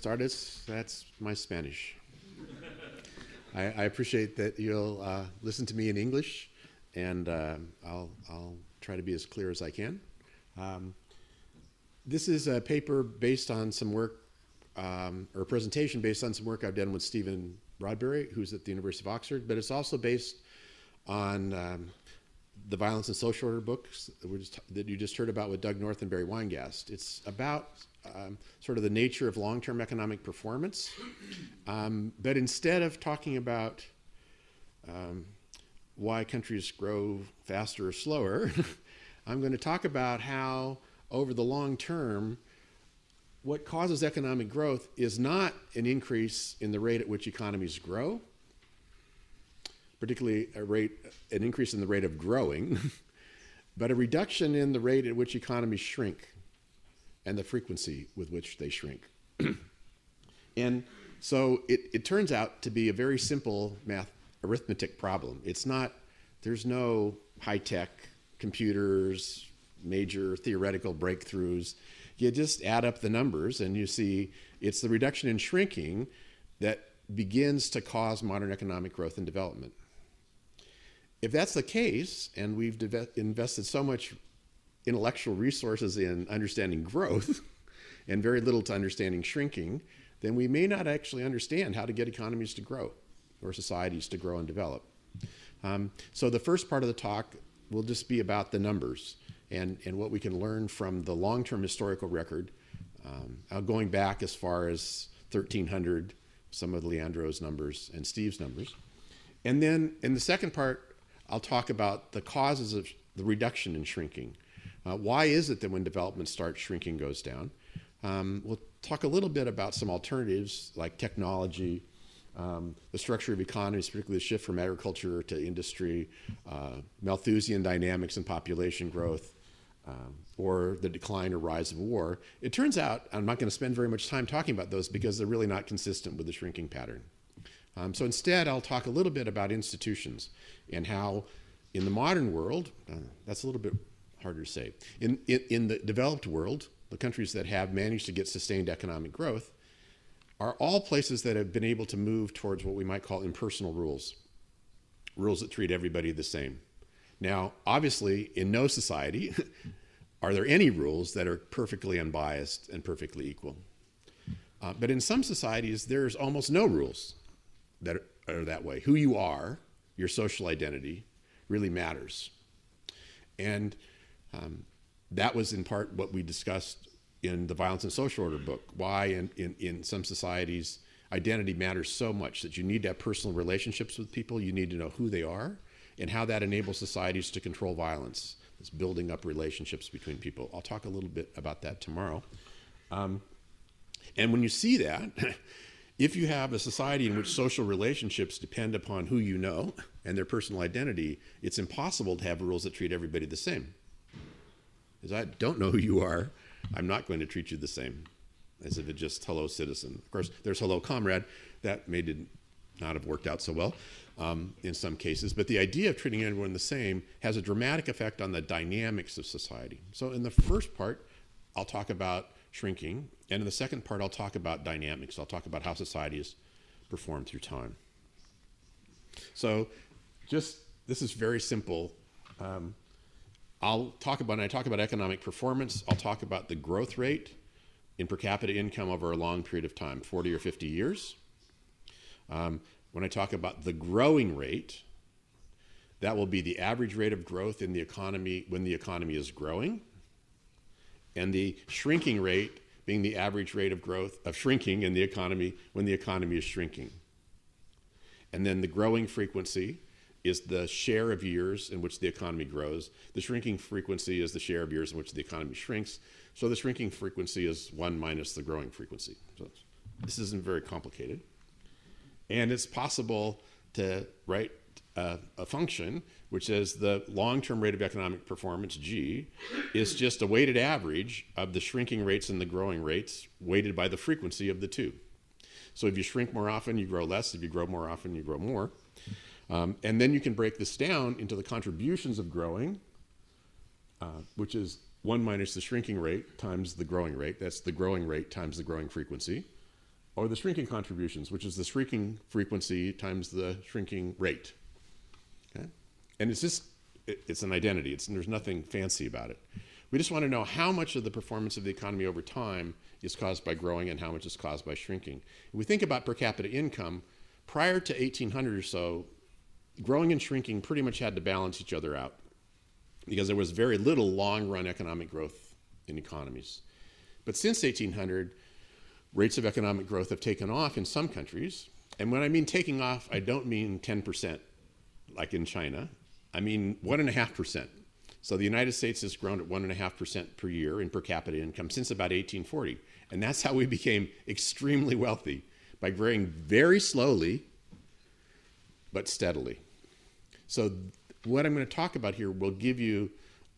tardes. That's my Spanish. I, I, appreciate that you'll uh, listen to me in English, and uh, I'll, I'll try to be as clear as I can. Um, this is a paper based on some work, um, or a presentation based on some work I've done with Stephen Broadberry, who's at the University of Oxford, but it's also based on um, the Violence and Social Order books that, just, that, you just heard about with Doug North and Barry Weingast. It's about um, sort of the nature of long term economic performance. Um, but instead of talking about um, why countries grow faster or slower, I'm going to talk about how, over the long term, what causes economic growth is not an increase in the rate at which economies grow, particularly a rate, an increase in the rate of growing, but a reduction in the rate at which economies shrink and the frequency with which they shrink. and so it, it turns out to be a very simple math arithmetic problem. It's not, there's no high tech computers, major theoretical breakthroughs. You just add up the numbers and you see it's the reduction in shrinking that begins to cause modern economic growth and development. If that's the case, and we've invested so much intellectual resources in understanding growth and very little to understanding shrinking, then we may not actually understand how to get economies to grow or societies to grow and develop. Um, so the first part of the talk will just be about the numbers and, and what we can learn from the long-term historical record, um, going back as far as 1300, some of Leandro's numbers and Steve's numbers. And then in the second part, I'll talk about the causes of the reduction in shrinking. Uh, why is it that when development starts, shrinking goes down? Um, we'll talk a little bit about some alternatives like technology, um, the structure of economies, particularly the shift from agriculture to industry, uh, Malthusian dynamics and population growth, um, or the decline or rise of war. It turns out, I'm not going to spend very much time talking about those because they're really not consistent with the shrinking pattern. Um, so instead, I'll talk a little bit about institutions and how, in the modern world, uh, that's a little bit harder to say. In, in, in the developed world, the countries that have managed to get sustained economic growth are all places that have been able to move towards what we might call impersonal rules, rules that treat everybody the same. Now, obviously, in no society are there any rules that are perfectly unbiased and perfectly equal. Uh, but in some societies, there's almost no rules that are that way. Who you are, your social identity, really matters. And um, that was in part what we discussed in the Violence and Social Order book. Why, in, in, in some societies, identity matters so much that you need to have personal relationships with people, you need to know who they are, and how that enables societies to control violence. It's building up relationships between people. I'll talk a little bit about that tomorrow. Um, and when you see that, if you have a society in which social relationships depend upon who you know and their personal identity, it's impossible to have rules that treat everybody the same. I don't know who you are, I'm not going to treat you the same as if it's just hello citizen. Of course, there's hello comrade. That may did not have worked out so well um, in some cases. But the idea of treating everyone the same has a dramatic effect on the dynamics of society. So in the first part, I'll talk about shrinking. And in the second part, I'll talk about dynamics. I'll talk about how societies perform through time. So just, this is very simple. Um, I'll talk about, I talk about economic performance, I'll talk about the growth rate in per capita income over a long period of time, 40 or 50 years. Um, when I talk about the growing rate, that will be the average rate of growth in the economy when the economy is growing, and the shrinking rate being the average rate of growth of shrinking in the economy when the economy is shrinking. And then the growing frequency is the share of years in which the economy grows. The shrinking frequency is the share of years in which the economy shrinks. So the shrinking frequency is 1 minus the growing frequency. So this isn't very complicated. And it's possible to write a, a function which says the long-term rate of economic performance, G, is just a weighted average of the shrinking rates and the growing rates weighted by the frequency of the two. So if you shrink more often, you grow less. If you grow more often, you grow more. Um, and then you can break this down into the contributions of growing, uh, which is 1 minus the shrinking rate times the growing rate. That's the growing rate times the growing frequency. or the shrinking contributions, which is the shrinking frequency times the shrinking rate. Okay? And it's just, it, it's an identity. It's, there's nothing fancy about it. We just want to know how much of the performance of the economy over time is caused by growing and how much is caused by shrinking. If we think about per capita income, prior to 1800 or so, growing and shrinking pretty much had to balance each other out because there was very little long run economic growth in economies. But since 1800, rates of economic growth have taken off in some countries. And when I mean taking off, I don't mean 10% like in China. I mean 1.5%. So the United States has grown at 1.5% per year in per capita income since about 1840. And that's how we became extremely wealthy by growing very slowly but steadily. So what I'm going to talk about here will give you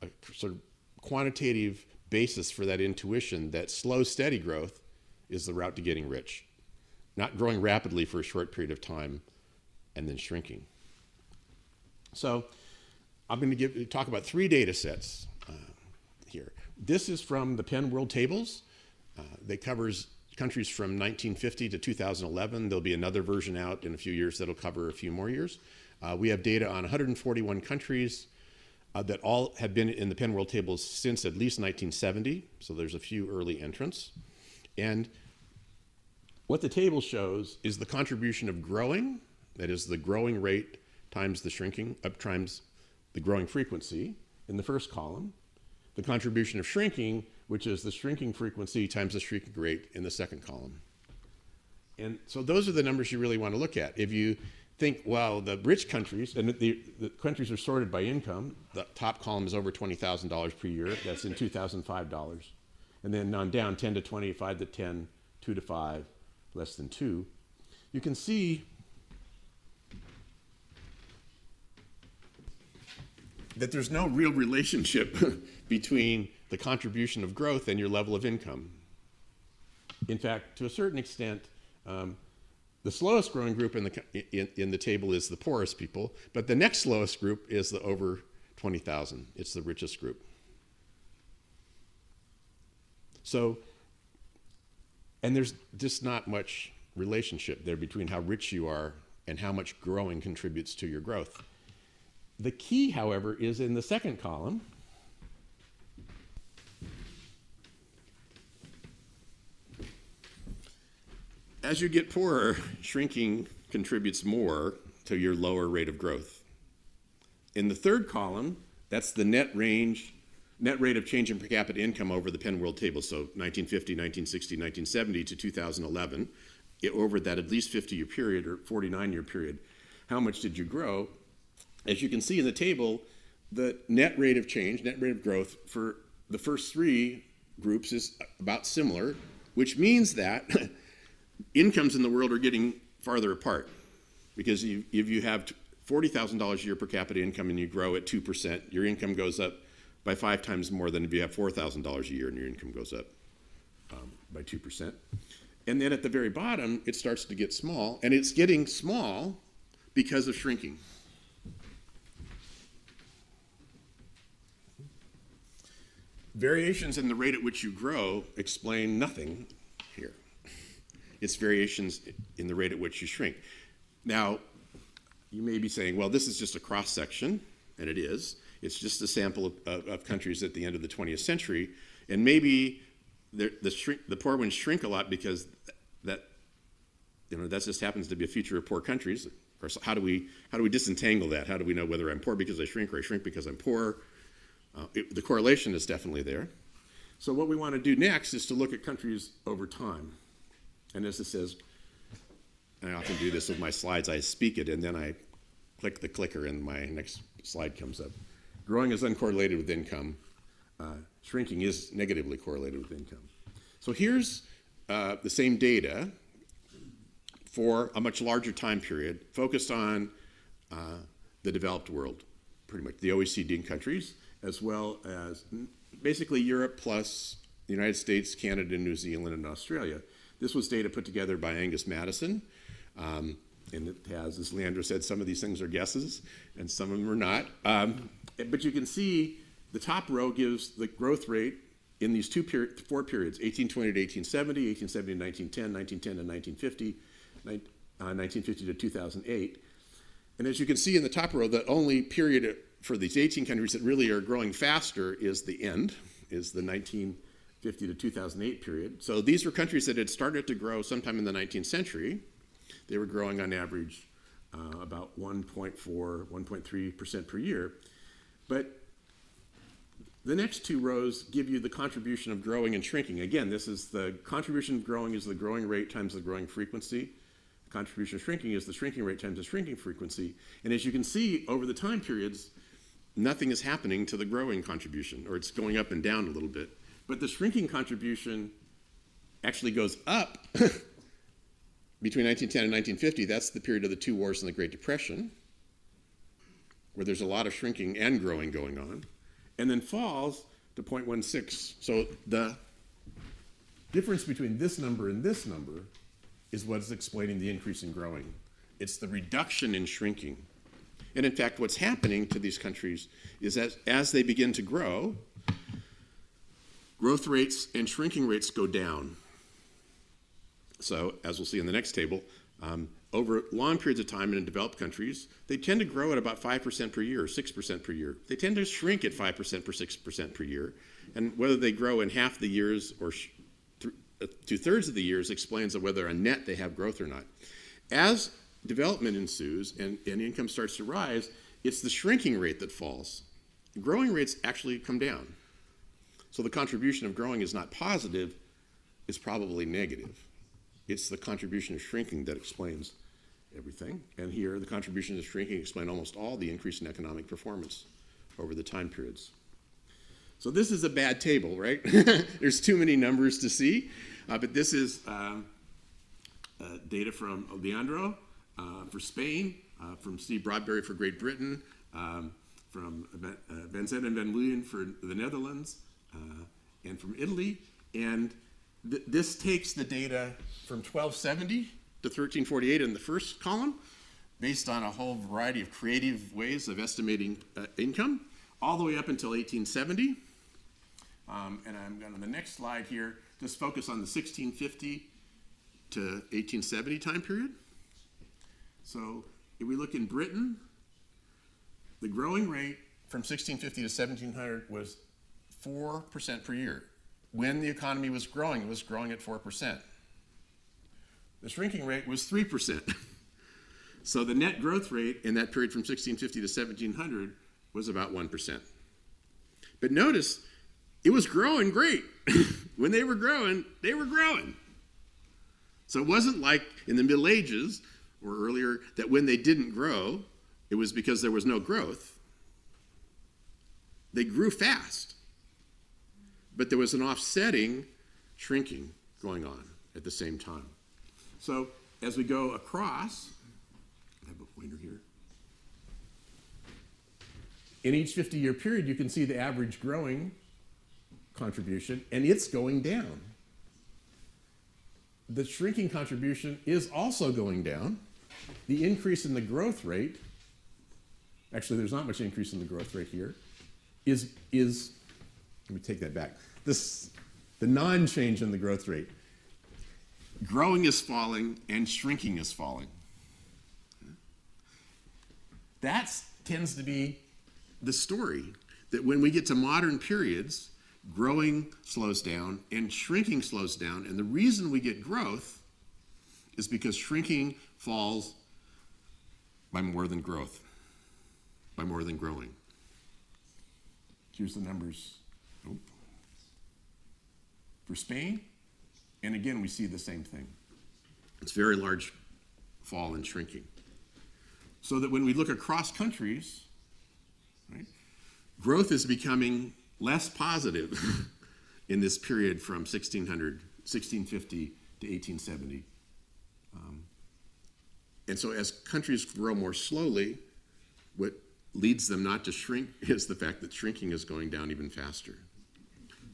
a sort of quantitative basis for that intuition that slow, steady growth is the route to getting rich. Not growing rapidly for a short period of time and then shrinking. So I'm going to give, talk about three data sets uh, here. This is from the Penn World Tables. Uh, that covers countries from 1950 to 2011. There'll be another version out in a few years that'll cover a few more years. Uh, we have data on 141 countries uh, that all have been in the Penn World Tables since at least 1970. So there's a few early entrants. And what the table shows is the contribution of growing, that is the growing rate times the shrinking, up times the growing frequency in the first column, the contribution of shrinking, which is the shrinking frequency times the shrinking rate in the second column. And so those are the numbers you really want to look at. If you think, well, the rich countries, and the, the countries are sorted by income, the top column is over $20,000 per year, that's in 2005 dollars. And then on down, 10 to 20, 5 to 10, 2 to 5, less than 2. You can see that there's no real relationship between the contribution of growth and your level of income. In fact, to a certain extent, um, the slowest growing group in the, in, in, the table is the poorest people, but the next slowest group is the over 20,000. It's the richest group. So, and there's just not much relationship there between how rich you are and how much growing contributes to your growth. The key, however, is in the second column. As you get poorer, shrinking contributes more to your lower rate of growth. In the third column, that's the net range, net rate of change in per capita income over the Penn World Table. So 1950, 1960, 1970 to 2011, it, over that at least 50 year period or 49 year period, how much did you grow? As you can see in the table, the net rate of change, net rate of growth for the first three groups is about similar, which means that incomes in the world are getting farther apart. Because if you have $40,000 a year per capita income and you grow at 2%, your income goes up by five times more than if you have $4,000 a year and your income goes up um, by 2%. And then at the very bottom, it starts to get small, and it's getting small because of shrinking. Variations in the rate at which you grow explain nothing. It's variations in the rate at which you shrink. Now, you may be saying, well, this is just a cross section, and it is. It's just a sample of, of, of countries at the end of the 20th century, and maybe the, shrink, the poor ones shrink a lot because that, you know, that just happens to be a feature of poor countries. Of course, how do we how do we disentangle that? How do we know whether I'm poor because I shrink or I shrink because I'm poor? Uh, it, the correlation is definitely there. So what we want to do next is to look at countries over time. And as it says, and I often do this with my slides, I speak it and then I click the clicker and my next slide comes up. Growing is uncorrelated with income. Uh, shrinking is negatively correlated with income. So here's uh, the same data for a much larger time period focused on uh, the developed world, pretty much the OECD countries as well as basically Europe plus the United States, Canada, New Zealand, and Australia. This was data put together by Angus Maddison. Um, and it has, as Leandro said, some of these things are guesses and some of them are not. Um, but you can see the top row gives the growth rate in these two period, four periods 1820 to 1870, 1870 to 1910, 1910 to 1950, uh, 1950 to 2008. And as you can see in the top row, the only period for these 18 countries that really are growing faster is the end, is the 1950 to 2008 period. So these were countries that had started to grow sometime in the 19th century. They were growing on average uh, about 1.4, 1.3% per year. But the next two rows give you the contribution of growing and shrinking. Again, this is the contribution of growing is the growing rate times the growing frequency. The contribution of shrinking is the shrinking rate times the shrinking frequency. And as you can see over the time periods, nothing is happening to the growing contribution, or it's going up and down a little bit. But the shrinking contribution actually goes up between 1910 and 1950. That's the period of the two wars and the Great Depression, where there's a lot of shrinking and growing going on and then falls to 0.16. So the difference between this number and this number is what's explaining the increase in growing. It's the reduction in shrinking. And in fact, what's happening to these countries is that as they begin to grow, growth rates and shrinking rates go down. So, as we'll see in the next table, um, over long periods of time in developed countries, they tend to grow at about 5% per year, or 6% per year. They tend to shrink at 5% per 6% per year. And whether they grow in half the years or th- uh, two thirds of the years explains whether a net they have growth or not. As development ensues and, and income starts to rise, it's the shrinking rate that falls. Growing rates actually come down. So the contribution of growing is not positive, it's probably negative. It's the contribution of shrinking that explains everything. And here, the contribution of shrinking explain almost all the increase in economic performance over the time periods. So this is a bad table, right? There's too many numbers to see. Uh, but this is um, uh, data from Leandro uh, for Spain, uh, from Steve Broadberry for Great Britain, um, from Van Zanden and Van Leeuwen for the Netherlands, uh, and from Italy. And th- this takes the data from 1270 to 1348 in the first column, based on a whole variety of creative ways of estimating uh, income, all the way up until 1870. Um, and I'm going to the next slide here, just focus on the 1650 to 1870 time period. So if we look in Britain, the growing rate from 1650 to 1700 was 4% per year when the economy was growing, it was growing at 4%. The shrinking rate was 3%. so the net growth rate in that period from 1650 to 1700 was about 1%. But notice, it was growing great. when they were growing, they were growing. So it wasn't like in the Middle Ages or earlier that when they didn't grow, it was because there was no growth. They grew fast but there was an offsetting shrinking going on at the same time. So as we go across, I have a pointer here. In each 50 year period, you can see the average growing contribution, and it's going down. The shrinking contribution is also going down. The increase in the growth rate, actually, there's not much increase in the growth rate here, is, is let me take that back this, the non change in the growth rate. Growing is falling and shrinking is falling. That tends to be the story that when we get to modern periods, growing slows down and shrinking slows down. And the reason we get growth is because shrinking falls by more than growth, by more than growing. Here's the numbers for Spain, and again, we see the same thing. It's very large fall and shrinking. So that when we look across countries, right, growth is becoming less positive in this period from 1600, 1650 to 1870. Um, and so as countries grow more slowly, what leads them not to shrink is the fact that shrinking is going down even faster.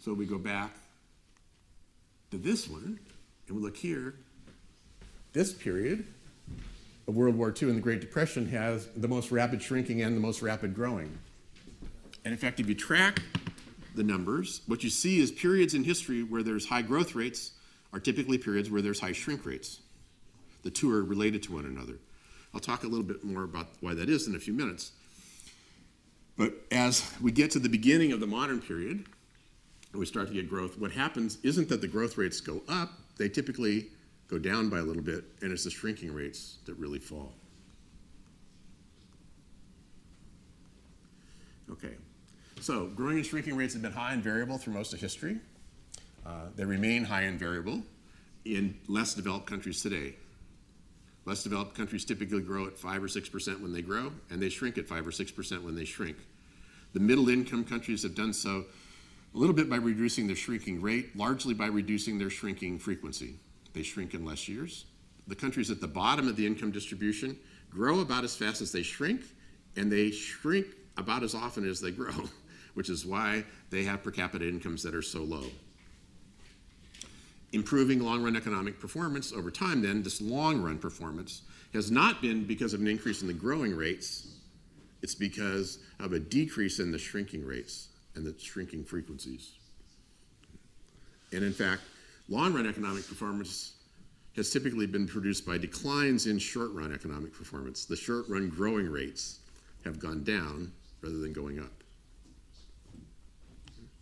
So we go back to this one, and we look here, this period of World War II and the Great Depression has the most rapid shrinking and the most rapid growing. And in fact, if you track the numbers, what you see is periods in history where there's high growth rates are typically periods where there's high shrink rates. The two are related to one another. I'll talk a little bit more about why that is in a few minutes. But as we get to the beginning of the modern period, and we start to get growth, what happens isn't that the growth rates go up, they typically go down by a little bit, and it's the shrinking rates that really fall. Okay, so growing and shrinking rates have been high and variable through most of history. Uh, they remain high and variable in less developed countries today. Less developed countries typically grow at 5 or 6% when they grow, and they shrink at 5 or 6% when they shrink. The middle income countries have done so a little bit by reducing their shrinking rate, largely by reducing their shrinking frequency. They shrink in less years. The countries at the bottom of the income distribution grow about as fast as they shrink, and they shrink about as often as they grow, which is why they have per capita incomes that are so low improving long run economic performance over time, then, this long run performance, has not been because of an increase in the growing rates, it's because of a decrease in the shrinking rates and the shrinking frequencies. And in fact, long run economic performance has typically been produced by declines in short run economic performance. The short run growing rates have gone down rather than going up.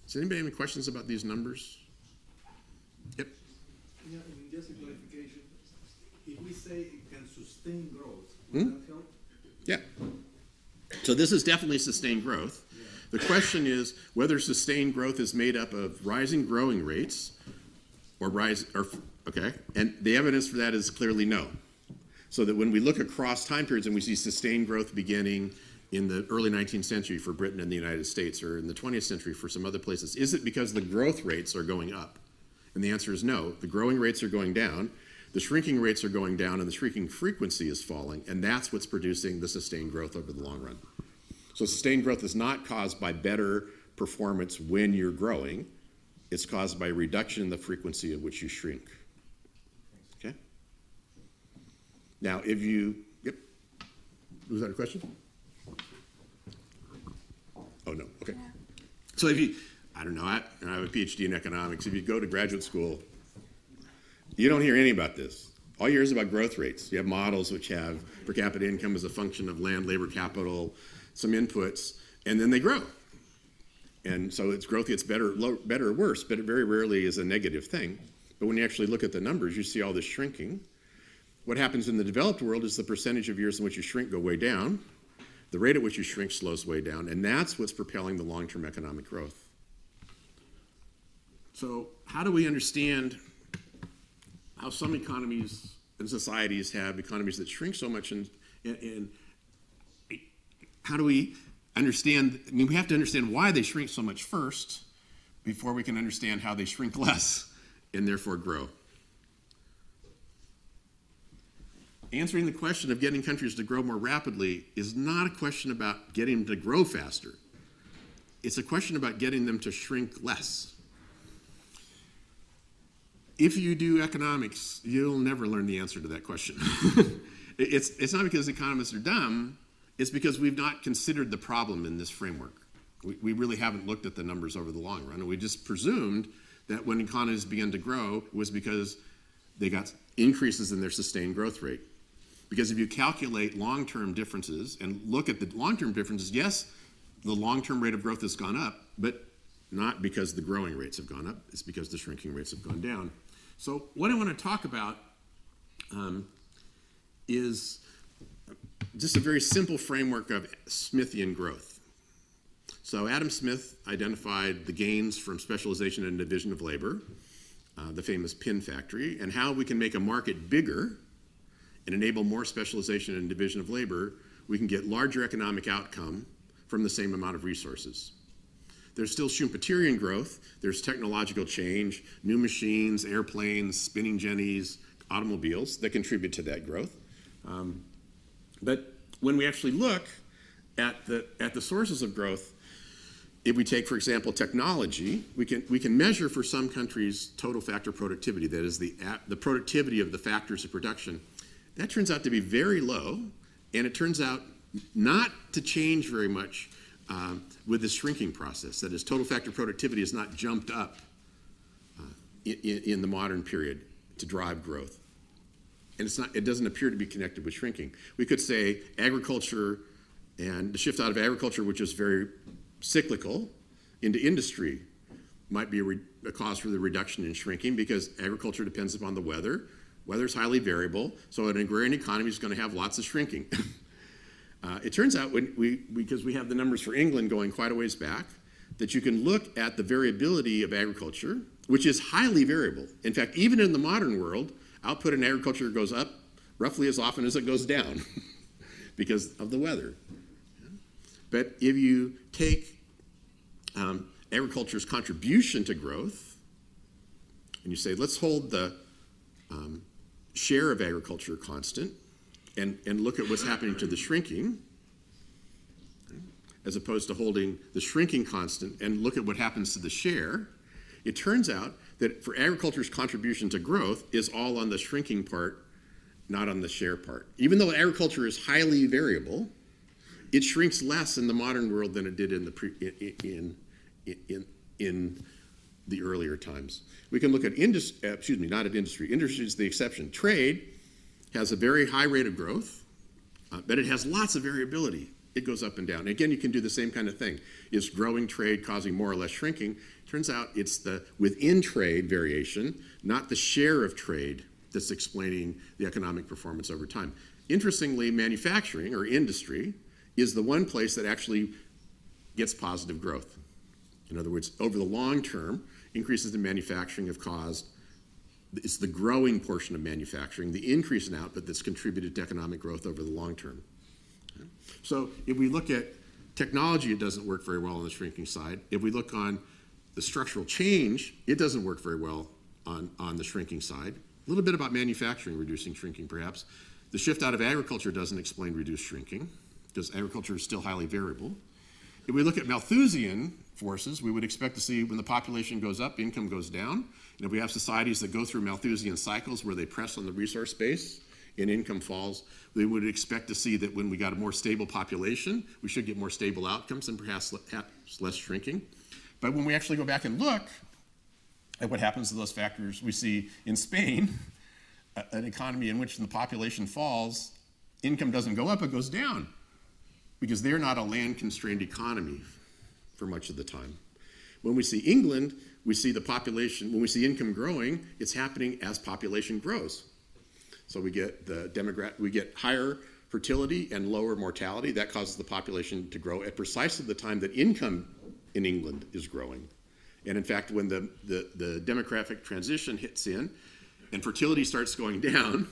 Does anybody have any questions about these numbers? Yep. Yeah, and just a clarification, if we say it can sustain growth, Hmm? that help? Yeah. So this is definitely sustained growth. The question is whether sustained growth is made up of rising growing rates or rise or okay, and the evidence for that is clearly no. So that when we look across time periods and we see sustained growth beginning in the early 19th century for Britain and the United States or in the 20th century for some other places, is it because the growth rates are going up? And the answer is no. The growing rates are going down, the shrinking rates are going down, and the shrinking frequency is falling, and that's what's producing the sustained growth over the long run. So, sustained growth is not caused by better performance when you're growing, it's caused by a reduction in the frequency at which you shrink. Okay? Now, if you, yep. Was that a question? Oh, no. Okay. So, if you, I don't know, I, I have a PhD in economics. If you go to graduate school, you don't hear any about this. All you hear is about growth rates. You have models which have per capita income as a function of land, labor, capital, some inputs, and then they grow. And so its growth gets better, low, better or worse, but it very rarely is a negative thing. But when you actually look at the numbers, you see all this shrinking. What happens in the developed world is the percentage of years in which you shrink go way down. The rate at which you shrink slows way down, and that's what's propelling the long-term economic growth. So, how do we understand how some economies and societies have economies that shrink so much, and, and, and how do we understand? I mean, we have to understand why they shrink so much first before we can understand how they shrink less and therefore grow. Answering the question of getting countries to grow more rapidly is not a question about getting them to grow faster. It's a question about getting them to shrink less if you do economics, you'll never learn the answer to that question. it's, it's not because economists are dumb, it's because we've not considered the problem in this framework. We, we really haven't looked at the numbers over the long run, and we just presumed that when economies began to grow, it was because they got increases in their sustained growth rate. Because if you calculate long term differences and look at the long term differences, yes, the long term rate of growth has gone up, but not because the growing rates have gone up, it's because the shrinking rates have gone down. So, what I want to talk about um, is just a very simple framework of Smithian growth. So, Adam Smith identified the gains from specialization and division of labor, uh, the famous pin factory, and how we can make a market bigger and enable more specialization and division of labor, we can get larger economic outcome from the same amount of resources. There's still Schumpeterian growth. There's technological change, new machines, airplanes, spinning jennies, automobiles that contribute to that growth. Um, but when we actually look at the, at the sources of growth, if we take, for example, technology, we can, we can measure for some countries total factor productivity, that is, the, the productivity of the factors of production. That turns out to be very low, and it turns out not to change very much um, with the shrinking process. That is, total factor productivity has not jumped up uh, in, in the modern period to drive growth. And it's not, it doesn't appear to be connected with shrinking. We could say agriculture and the shift out of agriculture, which is very cyclical, into industry might be a, re, a cause for the reduction in shrinking because agriculture depends upon the weather. Weather is highly variable, so an agrarian economy is going to have lots of shrinking. uh, it turns out, when we, because we have the numbers for England going quite a ways back, that you can look at the variability of agriculture, which is highly variable. In fact, even in the modern world, output in agriculture goes up roughly as often as it goes down because of the weather. But if you take um, agriculture's contribution to growth, and you say, let's hold the um, share of agriculture constant and, and look at what's happening to the shrinking, as opposed to holding the shrinking constant and look at what happens to the share, it turns out that for agriculture's contribution to growth is all on the shrinking part, not on the share part. Even though agriculture is highly variable, it shrinks less in the modern world than it did in the pre, in, in, in, in the earlier times. We can look at industry, uh, excuse me, not at industry. Industry is the exception. Trade has a very high rate of growth, uh, but it has lots of variability. It goes up and down. again, you can do the same kind of thing. Is growing trade causing more or less shrinking? Turns out it's the within trade variation, not the share of trade, that's explaining the economic performance over time. Interestingly, manufacturing or industry is the one place that actually gets positive growth. In other words, over the long term, increases in manufacturing have caused it's the growing portion of manufacturing, the increase in output that's contributed to economic growth over the long term. So if we look at technology, it doesn't work very well on the shrinking side. If we look on the structural change, it doesn't work very well on, on the shrinking side. A little bit about manufacturing reducing shrinking, perhaps. The shift out of agriculture doesn't explain reduced shrinking because agriculture is still highly variable. If we look at Malthusian forces, we would expect to see when the population goes up, income goes down. And if we have societies that go through Malthusian cycles where they press on the resource base and income falls, we would expect to see that when we got a more stable population, we should get more stable outcomes and perhaps less shrinking. But when we actually go back and look at what happens to those factors, we see in Spain, an economy in which the population falls, income doesn't go up, it goes down because they're not a land constrained economy for much of the time. When we see England, we see the population, when we see income growing, it's happening as population grows. So we get the demographic, we get higher fertility and lower mortality. That causes the population to grow at precisely the time that income in England is growing. And in fact, when the, the, the demographic transition hits in and fertility starts going down,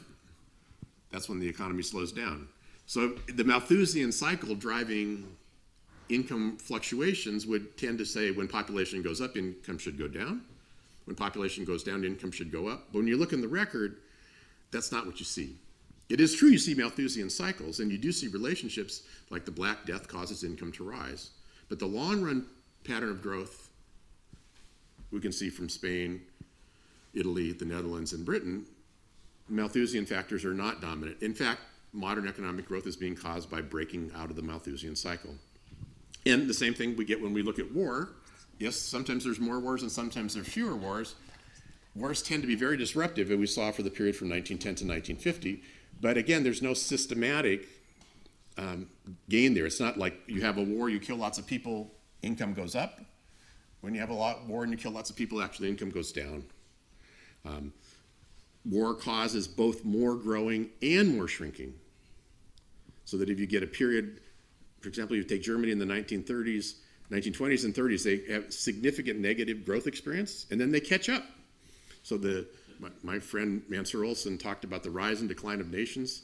that's when the economy slows down. So the Malthusian cycle driving income fluctuations would tend to say when population goes up, income should go down. When population goes down, income should go up. But when you look in the record, that's not what you see. It is true you see Malthusian cycles, and you do see relationships like the Black Death causes income to rise. But the long run pattern of growth we can see from Spain, Italy, the Netherlands, and Britain, Malthusian factors are not dominant. In fact, modern economic growth is being caused by breaking out of the Malthusian cycle. And the same thing we get when we look at war. Yes, sometimes there's more wars and sometimes there's fewer wars. Wars tend to be very disruptive, as we saw for the period from 1910 to 1950. But again, there's no systematic um, gain there. It's not like you have a war, you kill lots of people, income goes up. When you have a lot war and you kill lots of people, actually income goes down. Um, war causes both more growing and more shrinking. So that if you get a period, for example, you take Germany in the 1930s, 1920s and 30s, they have significant negative growth experience, and then they catch up. So the my, my friend Mancur Olson talked about the rise and decline of nations,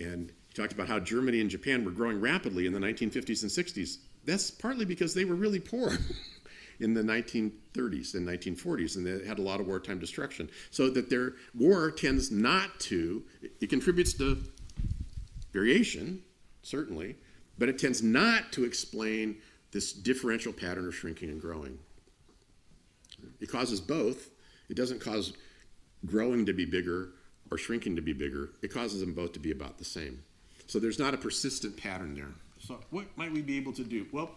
and he talked about how Germany and Japan were growing rapidly in the 1950s and 60s. That's partly because they were really poor. in the 1930s and 1940s, and they had a lot of wartime destruction. So that their war tends not to, it contributes to variation, certainly, but it tends not to explain this differential pattern of shrinking and growing. It causes both. It doesn't cause growing to be bigger or shrinking to be bigger. It causes them both to be about the same. So there's not a persistent pattern there. So what might we be able to do? Well,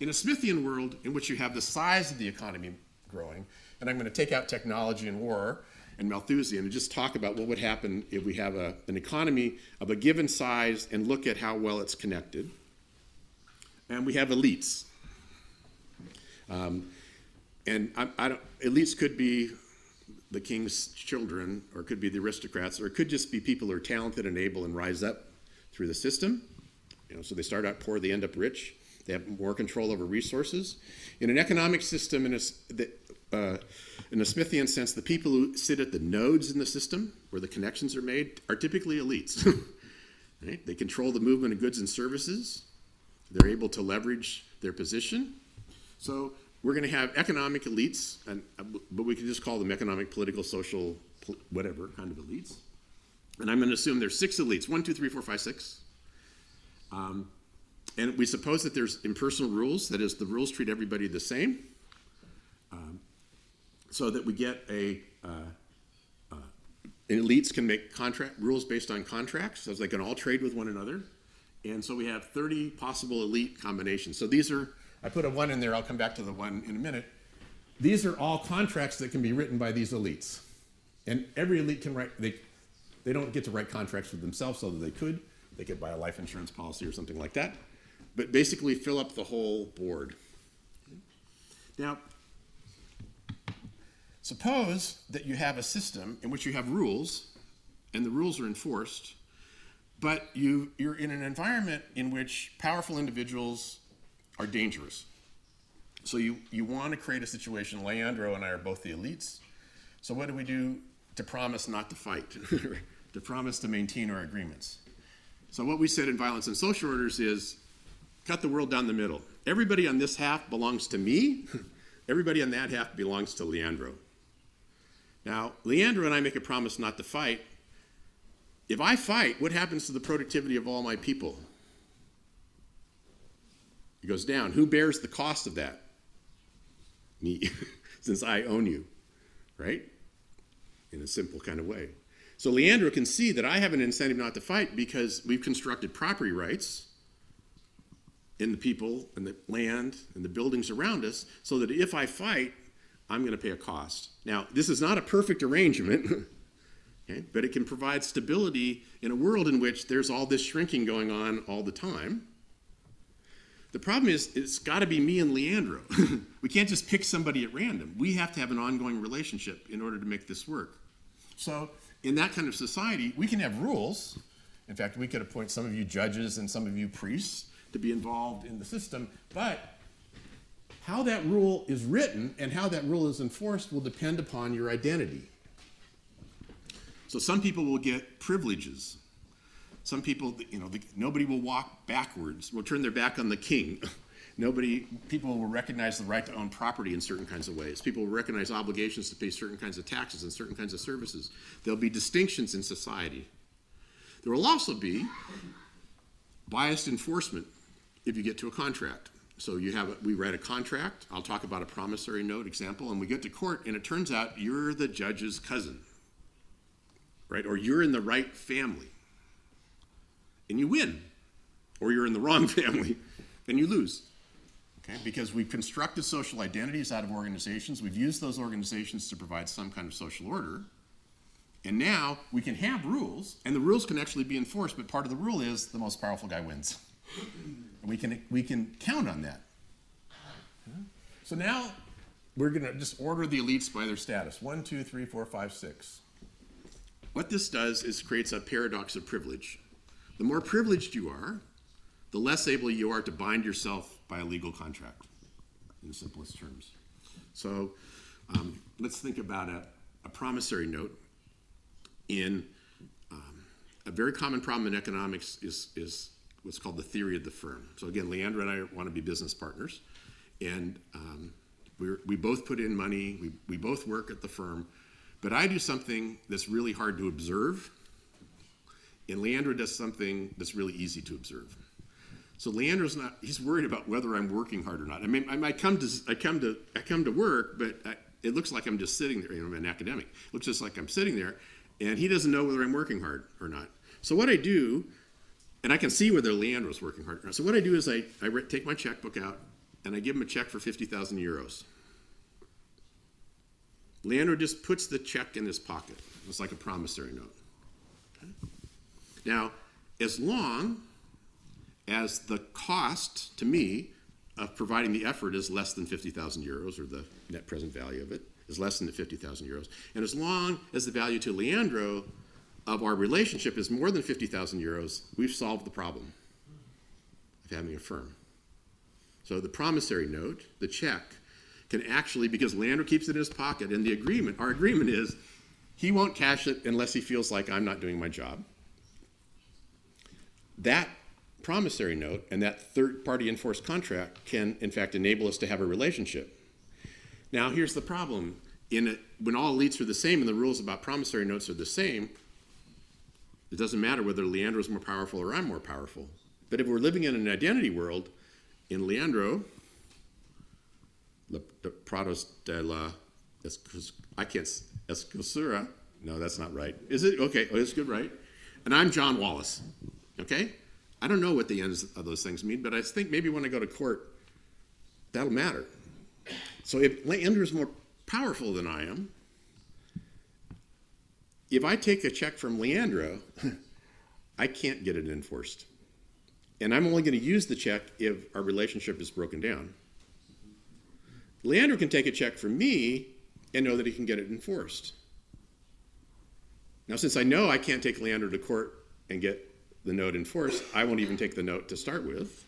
In a Smithian world in which you have the size of the economy growing, and I'm going to take out technology and war and Malthusian and just talk about what would happen if we have a, an economy of a given size and look at how well it's connected. And we have elites. Um, and I, I elites could be the king's children, or it could be the aristocrats, or it could just be people who are talented and able and rise up through the system. You know, so they start out poor, they end up rich. They have more control over resources. In an economic system, in a, the, uh, in a Smithian sense, the people who sit at the nodes in the system, where the connections are made, are typically elites. right? They control the movement of goods and services. They're able to leverage their position. So we're going to have economic elites, and, but we can just call them economic, political, social, whatever kind of elites. And I'm going to assume there's six elites one, two, three, four, five, six. Um, and we suppose that there's impersonal rules, that is, the rules treat everybody the same, um, so that we get a. Uh, uh, elites can make contract rules based on contracts, so they can all trade with one another. And so we have 30 possible elite combinations. So these are, I put a one in there, I'll come back to the one in a minute. These are all contracts that can be written by these elites. And every elite can write, they, they don't get to write contracts for themselves, although they could. They could buy a life insurance policy or something like that. But basically, fill up the whole board. Now, suppose that you have a system in which you have rules, and the rules are enforced, but you, you're in an environment in which powerful individuals are dangerous. So you, you want to create a situation, Leandro and I are both the elites. So what do we do to promise not to fight, to promise to maintain our agreements? So what we said in Violence and Social Orders is cut the world down the middle. Everybody on this half belongs to me. Everybody on that half belongs to Leandro. Now, Leandro and I make a promise not to fight. If I fight, what happens to the productivity of all my people? Goes down. Who bears the cost of that? Me, since I own you, right? In a simple kind of way. So Leandro can see that I have an incentive not to fight because we've constructed property rights in the people and the land and the buildings around us so that if I fight, I'm going to pay a cost. Now, this is not a perfect arrangement, okay, but it can provide stability in a world in which there's all this shrinking going on all the time. The problem is, it's got to be me and Leandro. we can't just pick somebody at random. We have to have an ongoing relationship in order to make this work. So, in that kind of society, we can have rules. In fact, we could appoint some of you judges and some of you priests to be involved in the system, but how that rule is written and how that rule is enforced will depend upon your identity. So some people will get privileges. Some people, you know, the, nobody will walk backwards, will turn their back on the king. Nobody, people will recognize the right to own property in certain kinds of ways. People will recognize obligations to pay certain kinds of taxes and certain kinds of services. There'll be distinctions in society. There will also be biased enforcement if you get to a contract. So you have, a, we write a contract. I'll talk about a promissory note example, and we get to court, and it turns out you're the judge's cousin, right? Or you're in the right family, and you win, or you're in the wrong family, and you lose. Okay? Because we've constructed social identities out of organizations. We've used those organizations to provide some kind of social order. And now we can have rules, and the rules can actually be enforced, but part of the rule is the most powerful guy wins. And we can, we can count on that. So now we're going to just order the elites by their status one, two, three, four, five, six. What this does is creates a paradox of privilege. The more privileged you are, the less able you are to bind yourself by a legal contract, in the simplest terms. So um, let's think about a, a promissory note. In um, a very common problem in economics is, is what's called the theory of the firm. So again, Leandro and I want to be business partners, and um, we we both put in money. We we both work at the firm, but I do something that's really hard to observe, and Leandro does something that's really easy to observe. So Leandro's not, he's worried about whether I'm working hard or not. I mean, I might come to, I come to, I come to work, but I, it looks like I'm just sitting there, you know, I'm an academic. It looks just like I'm sitting there, and he doesn't know whether I'm working hard or not. So what I do and I can see whether Leandro's working hard. Or not. So what I do is I, I take my checkbook out and I give him a check for 50,000 euros. Leandro just puts the check in his pocket. It's like a promissory note. Now, as long as the cost to me of providing the effort is less than 50,000 euros, or the net present value of it is less than the 50,000 euros, and as long as the value to Leandro of our relationship is more than 50,000 euros, we've solved the problem of having a firm. So the promissory note, the check, can actually, because Leandro keeps it in his pocket, and the agreement, our agreement is he won't cash it unless he feels like I'm not doing my job. That promissory note and that third party enforced contract can, in fact, enable us to have a relationship. Now, here's the problem. In a, when all elites are the same and the rules about promissory notes are the same, it doesn't matter whether Leandro is more powerful or I'm more powerful. But if we're living in an identity world, in Leandro, the, the Prados de la I can't Escosura. No, that's not right. Is it? Okay, oh, it's good, right? And I'm John Wallis. Okay? I don't know what the ends of those things mean, but I think maybe when I go to court, that'll matter. So if Leandro is more powerful than I am, if I take a check from Leandro, I can't get it enforced. And I'm only going to use the check if our relationship is broken down. Leandro can take a check from me and know that he can get it enforced. Now, since I know I can't take Leandro to court and get the note enforced, I won't even take the note to start with.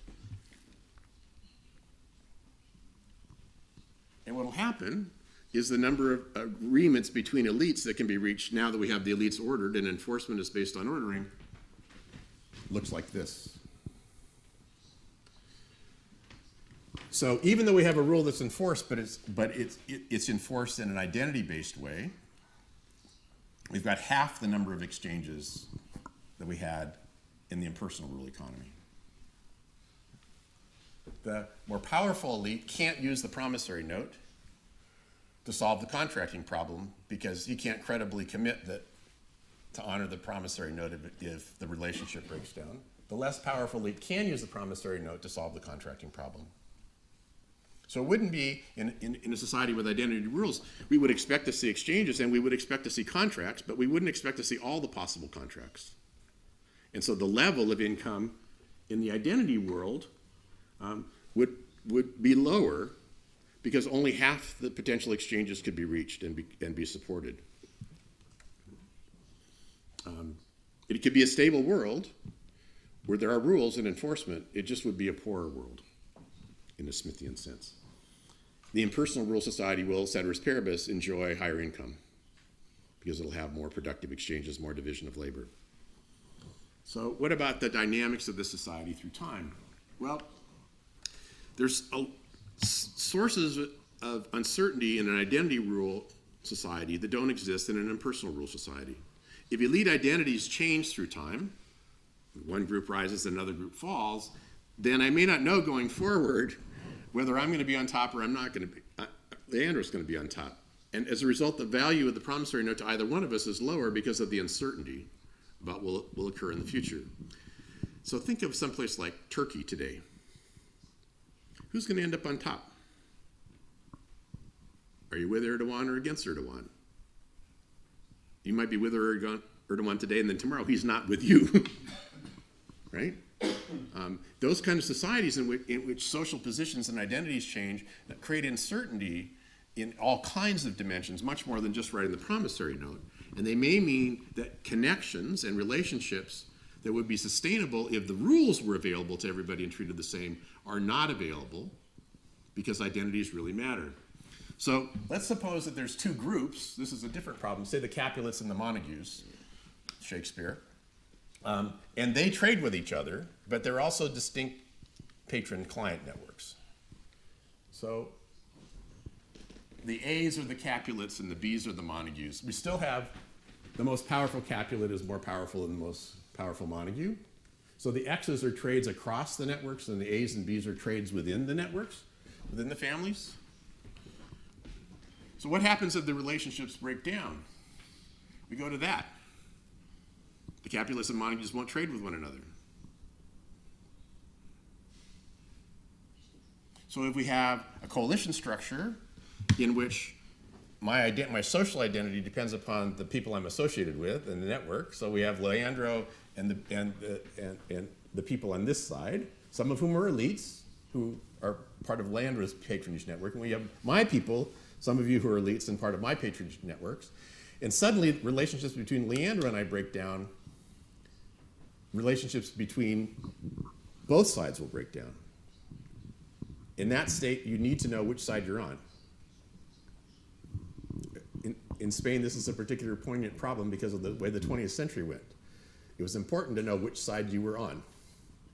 And what will happen is the number of agreements between elites that can be reached now that we have the elites ordered and enforcement is based on ordering looks like this. So even though we have a rule that's enforced, but it's but it's it, it's enforced in an identity-based way, we've got half the number of exchanges that we had in the impersonal rule economy. The more powerful elite can't use the promissory note to solve the contracting problem because he can't credibly commit that to honor the promissory note if, the relationship breaks down. The less powerful elite can use the promissory note to solve the contracting problem. So it wouldn't be in, in, in, a society with identity rules, we would expect to see exchanges and we would expect to see contracts, but we wouldn't expect to see all the possible contracts. And so the level of income in the identity world um, would, would be lower because only half the potential exchanges could be reached and be, and be supported. Um, it could be a stable world where there are rules and enforcement, it just would be a poorer world in a Smithian sense. The impersonal rule society will, ceteris paribus, enjoy higher income because it'll have more productive exchanges, more division of labor. So, what about the dynamics of this society through time? Well, there's a, sources of uncertainty in an identity rule society that don't exist in an impersonal rule society. If elite identities change through time, one group rises, and another group falls, then I may not know going forward whether I'm going to be on top or I'm not going to be. Uh, Leandro's going to be on top. And as a result, the value of the promissory note to either one of us is lower because of the uncertainty about will, will occur in the future. So think of someplace like Turkey today. Who's going to end up on top? Are you with Erdogan or against Erdogan? You might be with Erdogan, today, and then tomorrow he's not with you. right? Um, those kind of societies in which, in which, social positions and identities change that create uncertainty in all kinds of dimensions, much more than just writing the promissory note. And they may mean that connections and relationships that would be sustainable if the rules were available to everybody and treated the same are not available because identities really matter. So let's suppose that there's two groups. This is a different problem. Say the Capulets and the Montagues, Shakespeare. Um, and they trade with each other, but they're also distinct patron client networks. So the A's are the Capulets and the B's are the Montagues. We still have the most powerful Capulet is more powerful than the most powerful Montague. So the X's are trades across the networks, and the A's and B's are trades within the networks, within the families. So what happens if the relationships break down? We go to that. The Capulets and Montagues won't trade with one another. So if we have a coalition structure in which my ident- my social identity depends upon the people I'm associated with and the network. So we have Leandro and the and the, and, and the people on this side, some of whom are elites who are part of Leandro's patronage network, and we have my people, some of you who are elites and part of my patronage networks. And suddenly relationships between Leandro and I break down. Relationships between both sides will break down. In that state, you need to know which side you're on in, in Spain, this is a particular poignant problem because of the way the 20th century went. It was important to know which side you were on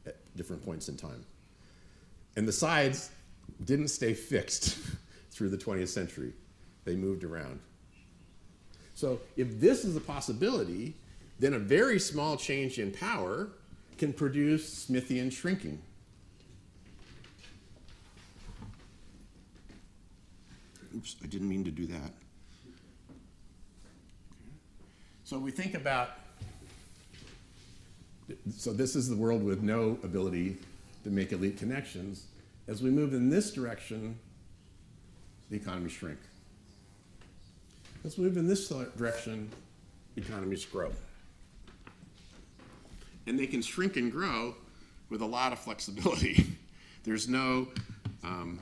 at different points in time. And the sides didn't stay fixed through the 20th century, they moved around. So, if this is a possibility, then a very small change in power can produce Smithian shrinking. Oops, I didn't mean to do that. So we think about, so this is the world with no ability to make elite connections. As we move in this direction, the economies shrink. As we move in this direction, economies grow. And they can shrink and grow with a lot of flexibility. There's no, um,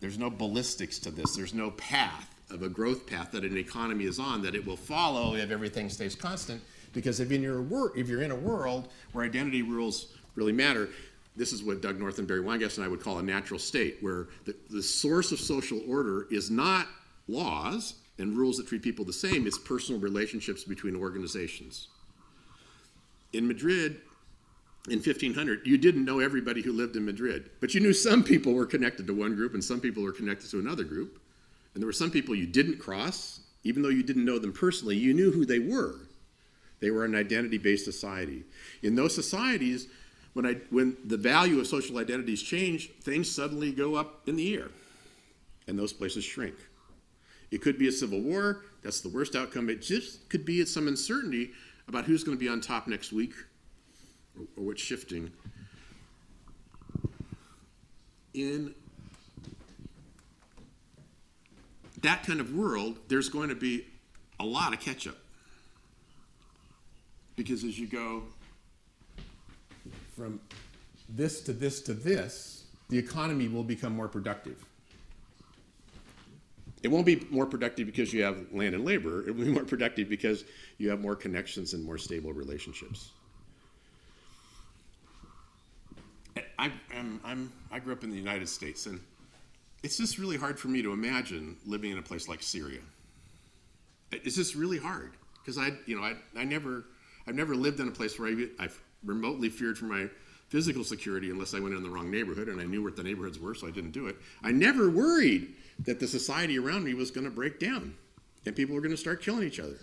there's no ballistics to this. There's no path of a growth path that an economy is on that it will follow if everything stays constant. Because if, in your wor- if you're in a world where identity rules really matter, this is what Doug North and Barry Weingast and I would call a natural state, where the, the source of social order is not laws and rules that treat people the same, it's personal relationships between organizations. In Madrid, in 1500, you didn't know everybody who lived in Madrid, but you knew some people were connected to one group and some people were connected to another group. And there were some people you didn't cross, even though you didn't know them personally, you knew who they were. They were an identity based society. In those societies, when, I, when the value of social identities change, things suddenly go up in the air, and those places shrink. It could be a civil war, that's the worst outcome. It just could be some uncertainty about who's going to be on top next week or, or what's shifting. In that kind of world, there's going to be a lot of catch up. Because as you go from this to this to this, the economy will become more productive. It won't be more productive because you have land and labor. It will be more productive because you have more connections and more stable relationships. I, I'm, I grew up in the United States, and it's just really hard for me to imagine living in a place like Syria. It's just really hard because I, you know, I, I never, I've never lived in a place where I, I've remotely feared for my physical security unless I went in the wrong neighborhood, and I knew what the neighborhoods were, so I didn't do it. I never worried that the society around me was going to break down and people were going to start killing each other.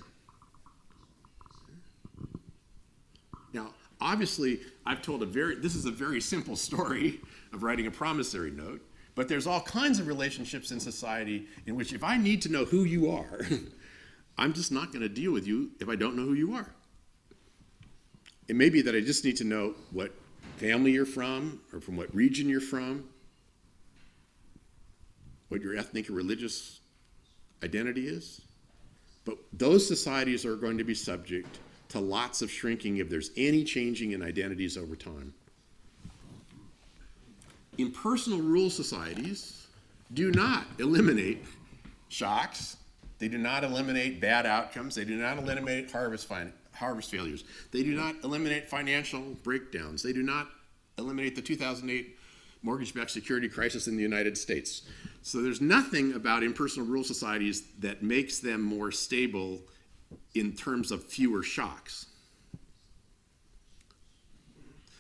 Now, obviously, I've told a very, this is a very simple story of writing a promissory note, but there's all kinds of relationships in society in which if I need to know who you are, I'm just not going to deal with you if I don't know who you are. It may be that I just need to know what family you're from, or from what region you're from, what your ethnic or religious identity is. But those societies are going to be subject to lots of shrinking if there's any changing in identities over time. Impersonal rule societies do not eliminate shocks, they do not eliminate bad outcomes, they do not eliminate harvest, harvest failures, they do not eliminate financial breakdowns, they do not eliminate the 2008 mortgage backed security crisis in the United States. So there's nothing about impersonal rule societies that makes them more stable in terms of fewer shocks.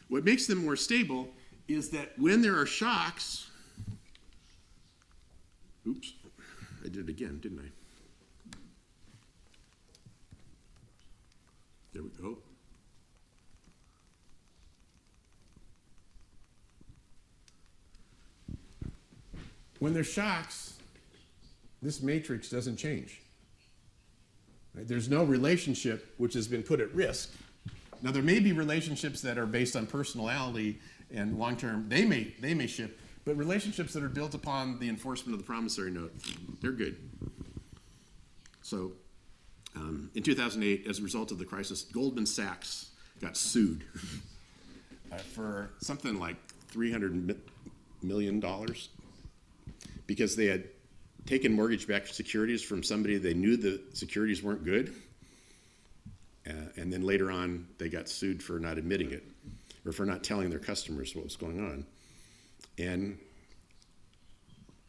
What makes them more stable is that when there are shocks, oops, I did it again, didn't I? There we go. When there's shocks, this matrix doesn't change. Right? There's no relationship which has been put at risk. Now there may be relationships that are based on personality and long term, they may they may shift, But relationships that are built upon the enforcement of the promissory note, they're good. So, um, in 2008, as a result of the crisis, Goldman Sachs got sued uh, for something like 300 million dollars because they had taken mortgage-backed securities from somebody they knew the securities weren't good, uh, and then later on they got sued for not admitting it or for not telling their customers what was going on. And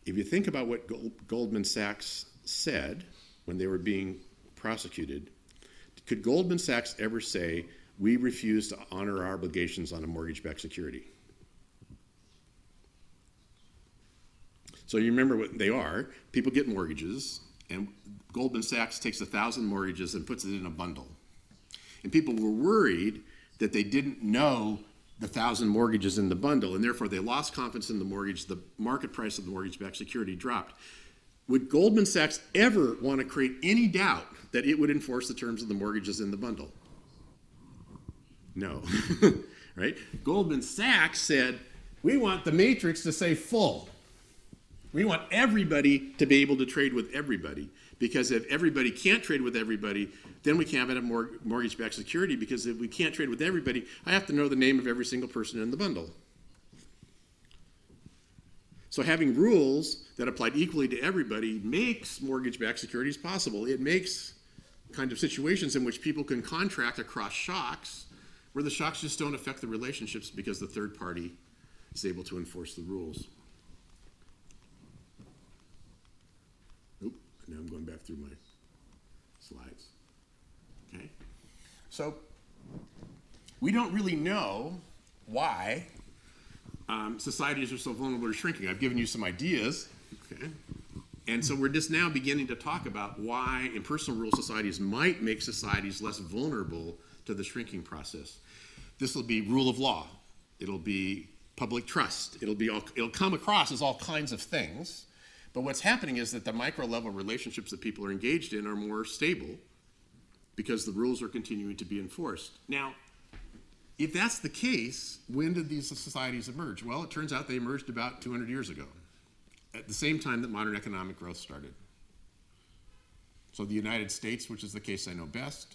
if you think about what Gold- Goldman Sachs said when they were being prosecuted, could Goldman Sachs ever say, we refuse to honor our obligations on a mortgage backed security? So you remember what they are. People get mortgages, and Goldman Sachs takes a thousand mortgages and puts it in a bundle. And people were worried that they didn't know the thousand mortgages in the bundle, and therefore they lost confidence in the mortgage. The market price of the mortgage backed security dropped. Would Goldman Sachs ever want to create any doubt that it would enforce the terms of the mortgages in the bundle? No. right? Goldman Sachs said, we want the matrix to say full. We want everybody to be able to trade with everybody. Because if everybody can't trade with everybody, then we can't have a mor- mortgage backed security. Because if we can't trade with everybody, I have to know the name of every single person in the bundle. So having rules that applied equally to everybody makes mortgage backed securities possible. It makes kind of situations in which people can contract across shocks where the shocks just don't affect the relationships because the third party is able to enforce the rules. Oop, now I'm going through my slides. Okay. So we don't really know why um, societies are so vulnerable to shrinking. I've given you some ideas. Okay. And so we're just now beginning to talk about why impersonal rule societies might make societies less vulnerable to the shrinking process. This will be rule of law. It'll be public trust. It'll be all, it'll come across as all kinds of things. But what's happening is that the micro level relationships that people are engaged in are more stable because the rules are continuing to be enforced. Now, if that's the case, when did these societies emerge? Well, it turns out they emerged about 200 years ago, at the same time that modern economic growth started. So the United States, which is the case I know best,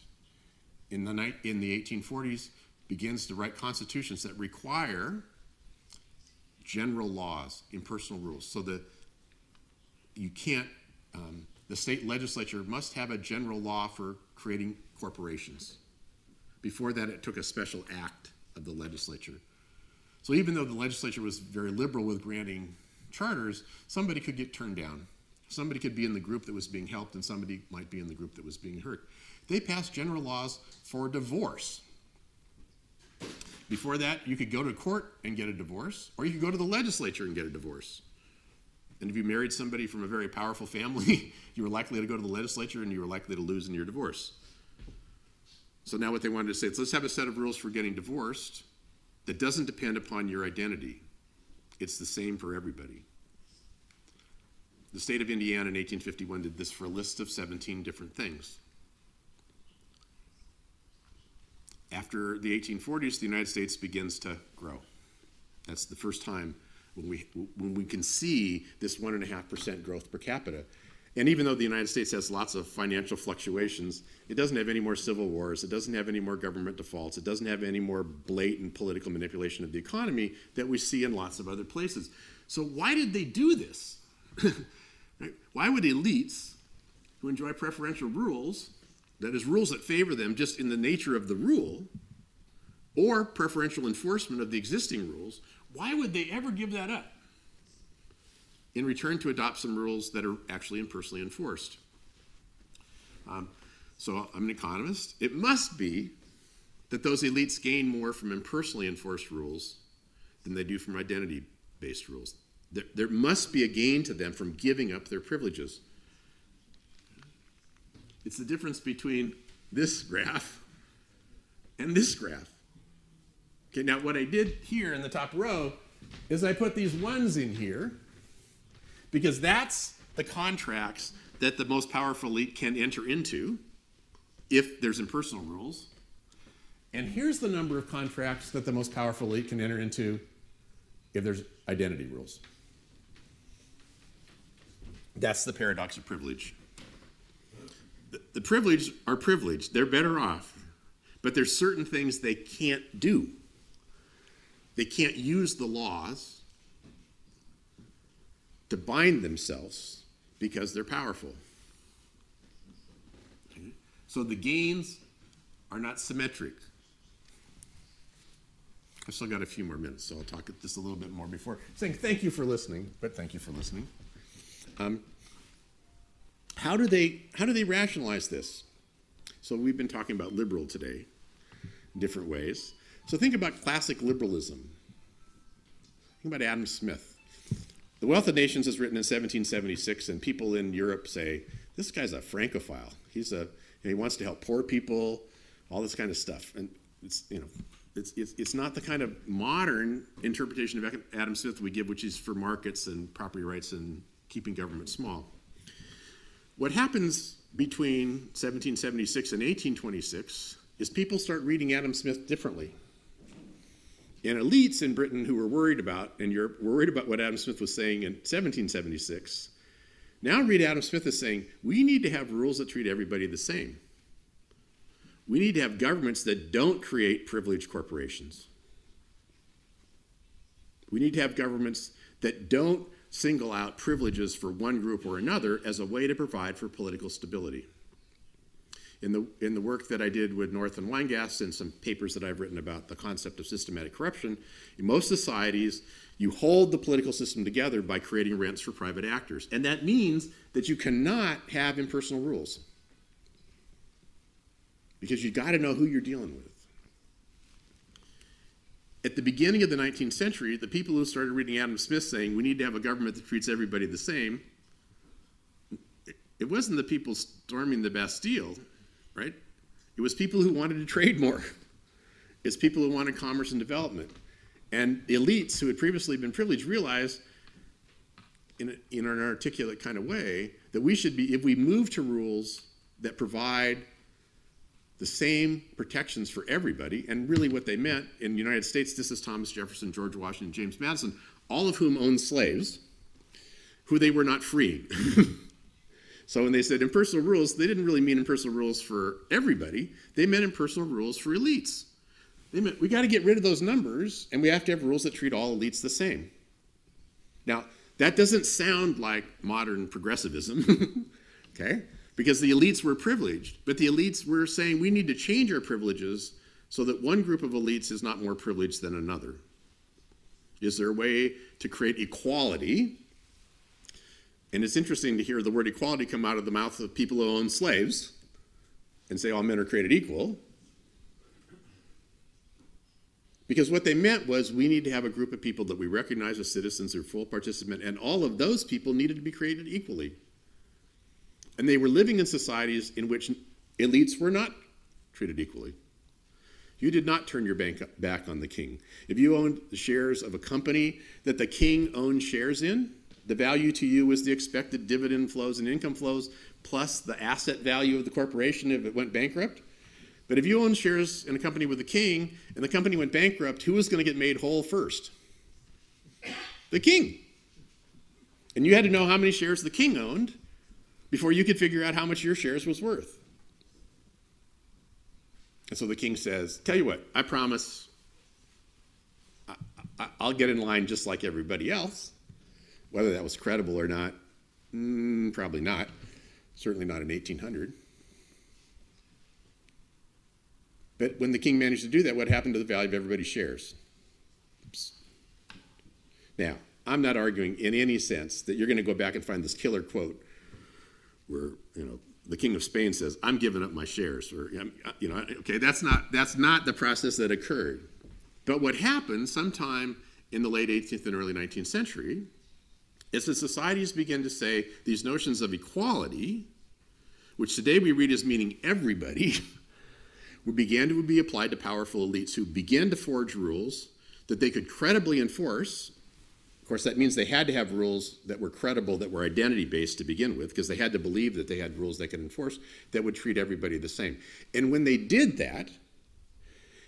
in the, night, in the 1840s begins to write constitutions that require general laws, impersonal rules, so that you can't, um, the state legislature must have a general law for creating corporations. Before that, it took a special act of the legislature. So even though the legislature was very liberal with granting charters, somebody could get turned down. Somebody could be in the group that was being helped, and somebody might be in the group that was being hurt. They passed general laws for divorce. Before that, you could go to court and get a divorce, or you could go to the legislature and get a divorce. And if you married somebody from a very powerful family, you were likely to go to the legislature and you were likely to lose in your divorce. So now what they wanted to say is let's have a set of rules for getting divorced that doesn't depend upon your identity. It's the same for everybody. The state of Indiana in 1851 did this for a list of 17 different things. After the 1840s, the United States begins to grow. That's the first time when we, when we can see this 1.5% growth per capita. And even though the United States has lots of financial fluctuations, it doesn't have any more civil wars, it doesn't have any more government defaults, it doesn't have any more blatant political manipulation of the economy that we see in lots of other places. So, why did they do this? Why would elites who enjoy preferential rules, that is, rules that favor them just in the nature of the rule, or preferential enforcement of the existing rules, why would they ever give that up? in return to adopt some rules that are actually impersonally enforced. Um, so I'm an economist. It must be that those elites gain more from impersonally enforced rules than they do from identity based rules. There, there must be a gain to them from giving up their privileges. It's the difference between this graph and this graph. Okay, now what I did here in the top row is I put these ones in here because that's the contracts that the most powerful elite can enter into if there's impersonal rules. And here's the number of contracts that the most powerful elite can enter into if there's identity rules. That's the paradox of privilege. The, the privileged are privileged, they're better off, but there's certain things they can't do. They can't use the laws to bind themselves because they're powerful. Okay? So the gains are not symmetric. I've still got a few more minutes, so I'll talk this a little bit more before saying thank you for listening, but thank you for listening. Um, how do they how do they rationalize this? So we've been talking about liberal today, in different ways. So think about classic liberalism. Think about Adam Smith. The Wealth of Nations is written in 1776, and people in Europe say this guy's a Francophile. He's a he wants to help poor people, all this kind of stuff, and it's you know it's, it's, it's not the kind of modern interpretation of Adam Smith we give, which is for markets and property rights and keeping government small. What happens between 1776 and 1826 is people start reading Adam Smith differently. And elites in Britain who were worried about, and Europe, were worried about what Adam Smith was saying in 1776, now read Adam Smith as saying, we need to have rules that treat everybody the same. We need to have governments that don't create privileged corporations. We need to have governments that don't single out privileges for one group or another as a way to provide for political stability. In the, in the work that I did with North and Weingast and some papers that I've written about the concept of systematic corruption, in most societies, you hold the political system together by creating rents for private actors. And that means that you cannot have impersonal rules because you've got to know who you're dealing with. At the beginning of the 19th century, the people who started reading Adam Smith saying we need to have a government that treats everybody the same, it wasn't the people storming the Bastille, right? It was people who wanted to trade more. It's people who wanted commerce and development. And elites who had previously been privileged realized, in, a, in an articulate kind of way, that we should be, if we move to rules that provide the same protections for everybody. And really, what they meant in the United States, this is Thomas Jefferson, George Washington, James Madison, all of whom owned slaves, who they were not freeing. so when they said impersonal rules, they didn't really mean impersonal rules for everybody. They meant impersonal rules for elites. They meant we got to get rid of those numbers, and we have to have rules that treat all elites the same. Now, that doesn't sound like modern progressivism, okay? because the elites were privileged. But the elites were saying we need to change our privileges so that one group of elites is not more privileged than another. Is there a way to create equality? And it's interesting to hear the word equality come out of the mouth of people who own slaves and say all men are created equal. Because what they meant was we need to have a group of people that we recognize as citizens or full participant, and all of those people needed to be created equally. And they were living in societies in which elites were not treated equally. You did not turn your bank, back on the king. If you owned the shares of a company that the king owned shares in, the value to you was the expected dividend flows and income flows plus the asset value of the corporation if it went bankrupt. But if you owned shares in a company with the king and the company went bankrupt, who was going to get made whole first? The king. And you had to know how many shares the king owned before you could figure out how much your shares was worth. And so the king says, Tell you what, I promise I, will get in line just like everybody else. Whether that was credible or not, mm, probably not. Certainly not in 1800. But when the king managed to do that, what happened to the value of everybody's shares? Oops. Now, I'm not arguing in any sense that you're going to go back and find this killer quote where you know the king of Spain says, "I'm giving up my shares," or you know, okay, that's not that's not the process that occurred. But what happened sometime in the late 18th and early 19th century is that societies began to say these notions of equality, which today we read as meaning everybody, began to be applied to powerful elites who began to forge rules that they could credibly enforce of course, that means they had to have rules that were credible, that were identity based to begin with, because they had to believe that they had rules they could enforce that would treat everybody the same. And when they did that,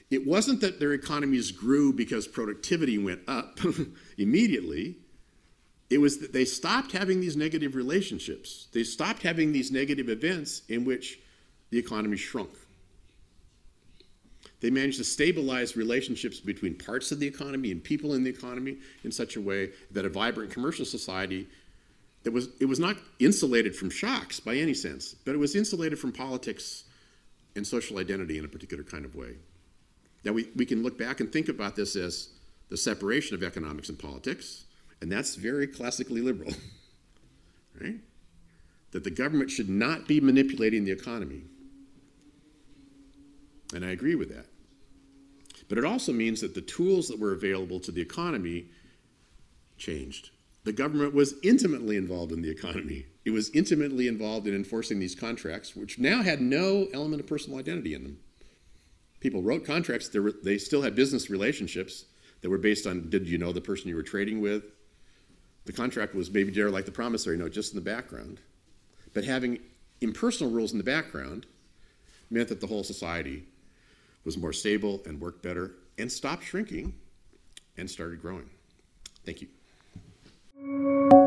it wasn't that their economies grew because productivity went up immediately. It was that they stopped having these negative relationships. They stopped having these negative events in which the economy shrunk. They managed to stabilize relationships between parts of the economy and people in the economy in such a way that a vibrant commercial society that was it was not insulated from shocks by any sense, but it was insulated from politics and social identity in a particular kind of way. Now we, we can look back and think about this as the separation of economics and politics, and that's very classically liberal. right? That the government should not be manipulating the economy. And I agree with that. But it also means that the tools that were available to the economy changed. The government was intimately involved in the economy. It was intimately involved in enforcing these contracts, which now had no element of personal identity in them. People wrote contracts, were, they still had business relationships that were based on did you know the person you were trading with? The contract was maybe there like the promissory note, just in the background. But having impersonal rules in the background meant that the whole society was more stable and worked better and stopped shrinking and started growing. Thank you.